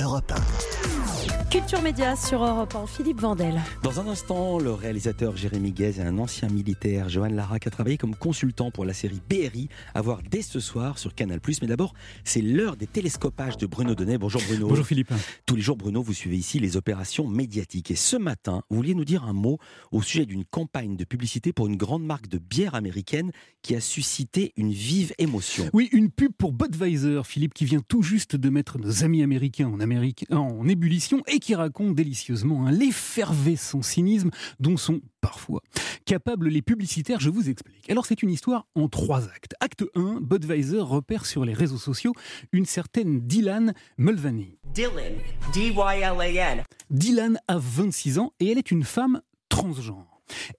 Europe 1. Culture Média sur Europe 1, Philippe Vandel. Dans un instant, le réalisateur Jérémy Guez et un ancien militaire, Johan Larac, a travaillé comme consultant pour la série BRI, à voir dès ce soir sur Canal+. Mais d'abord, c'est l'heure des télescopages de Bruno Donnet. Bonjour Bruno. Bonjour Philippe. Tous les jours, Bruno, vous suivez ici les opérations médiatiques. Et ce matin, vous vouliez nous dire un mot au sujet d'une campagne de publicité pour une grande marque de bière américaine qui a suscité une vive émotion. Oui, une pub pour Budweiser, Philippe, qui vient tout juste de mettre nos amis américains en, Amérique, en ébullition et qui raconte délicieusement hein, l'effervescent cynisme dont sont parfois capables les publicitaires. Je vous explique. Alors c'est une histoire en trois actes. Acte 1, Budweiser repère sur les réseaux sociaux une certaine Dylan Mulvaney. Dylan, D-Y-L-A-N. Dylan a 26 ans et elle est une femme transgenre.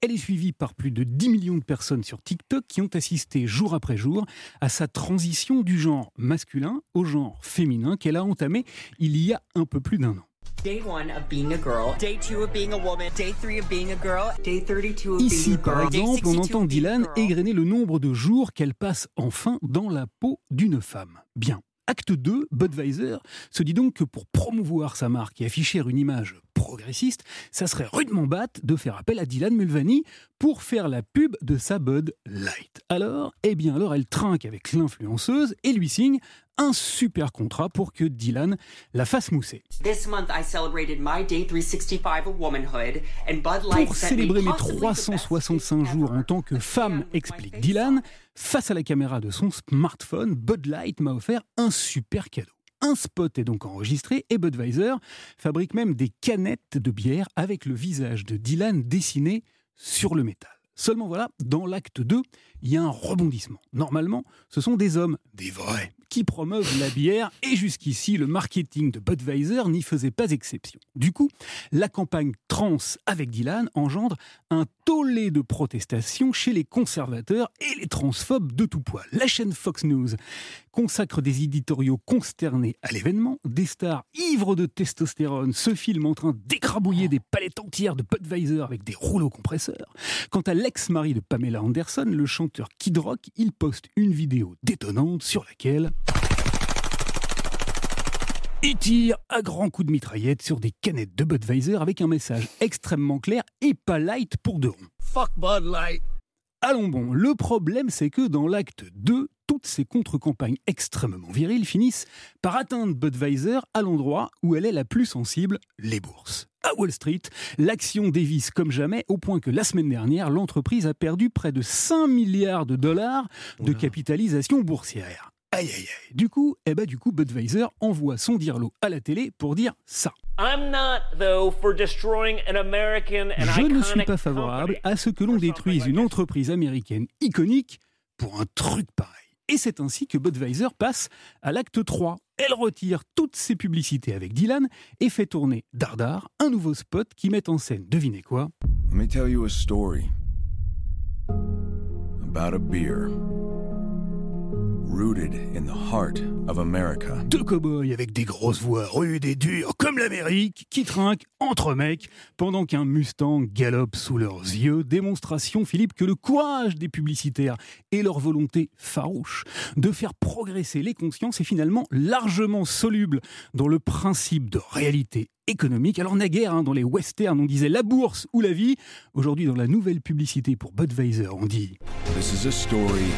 Elle est suivie par plus de 10 millions de personnes sur TikTok qui ont assisté jour après jour à sa transition du genre masculin au genre féminin qu'elle a entamée il y a un peu plus d'un an. Day one of being a girl. Day two of being a woman. Day three of being a girl. Day 32 of being Ici, a par exemple, on 62 entend Dylan égrener le nombre de jours qu'elle passe enfin dans la peau d'une femme. Bien. Acte 2, Budweiser se dit donc que pour promouvoir sa marque et afficher une image progressiste, ça serait rudement batte de faire appel à Dylan Mulvaney pour faire la pub de sa Bud Light. Alors, eh bien alors elle trinque avec l'influenceuse et lui signe un super contrat pour que Dylan la fasse mousser. This month I celebrated my day 365 of womanhood and Bud Light Pour célébrer mes possibly the best 365 gift jours en tant que femme, explique Dylan, face à la caméra de son smartphone, Bud Light m'a offert un super cadeau. Un spot est donc enregistré et Budweiser fabrique même des canettes de bière avec le visage de Dylan dessiné sur le métal. Seulement voilà, dans l'acte 2, il y a un rebondissement. Normalement, ce sont des hommes, des vrais, qui promeuvent la bière et jusqu'ici, le marketing de Budweiser n'y faisait pas exception. Du coup, la campagne trans avec Dylan engendre un tollé de protestations chez les conservateurs et les transphobes de tout poil. La chaîne Fox News consacre des éditoriaux consternés à l'événement, des stars ivres de testostérone se filment en train d'écrabouiller des palettes entières de Budweiser avec des rouleaux compresseurs. Quant à l'ex-mari de Pamela Anderson, le chanteur Kid Rock, il poste une vidéo détonnante sur laquelle il tire à grands coups de mitraillette sur des canettes de Budweiser avec un message extrêmement clair et pas light pour deux ronds. Fuck Bud Light. Allons bon, le problème c'est que dans l'acte 2, toutes ces contre-campagnes extrêmement viriles finissent par atteindre Budweiser à l'endroit où elle est la plus sensible, les bourses. À Wall Street, l'action dévisse comme jamais au point que la semaine dernière, l'entreprise a perdu près de 5 milliards de dollars de capitalisation boursière. Aïe aïe aïe. Du coup, eh ben, du coup, Budweiser envoie son dirlo à la télé pour dire ça. I'm not, though, for destroying an American and Je ne suis pas favorable à ce que l'on détruise une entreprise américaine iconique pour un truc pareil. Et c'est ainsi que Budweiser passe à l'acte 3. Elle retire toutes ses publicités avec Dylan et fait tourner Dardar, un nouveau spot qui met en scène, devinez quoi? Let me tell you a story about a beer rooted in the heart of America. Deux cow-boys avec des grosses voix rudes et dures comme l'Amérique qui trinquent entre mecs pendant qu'un Mustang galope sous leurs yeux. Démonstration, Philippe, que le courage des publicitaires et leur volonté farouche de faire progresser les consciences est finalement largement soluble dans le principe de réalité économique. Alors naguère, hein, dans les westerns, on disait la bourse ou la vie. Aujourd'hui, dans la nouvelle publicité pour Budweiser, on dit This is a story.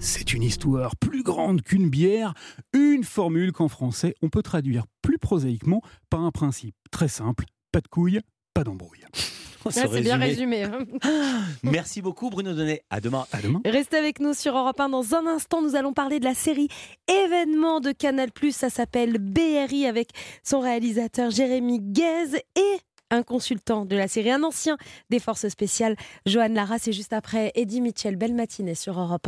C'est une histoire plus grande qu'une bière, une formule qu'en français on peut traduire plus prosaïquement par un principe très simple, pas de couilles, pas d'embrouille. Ce Ouais, c'est bien résumé. résumé. Merci beaucoup Bruno Donnet. À demain. À demain. Restez avec nous sur Europe 1. Dans un instant, nous allons parler de la série événement de Canal+. Ça s'appelle BRI avec son réalisateur Jérémy Guez et un consultant de la série, un ancien des forces spéciales, Johan Lara. C'est juste après Eddie Mitchell. Belle matinée sur Europe 1.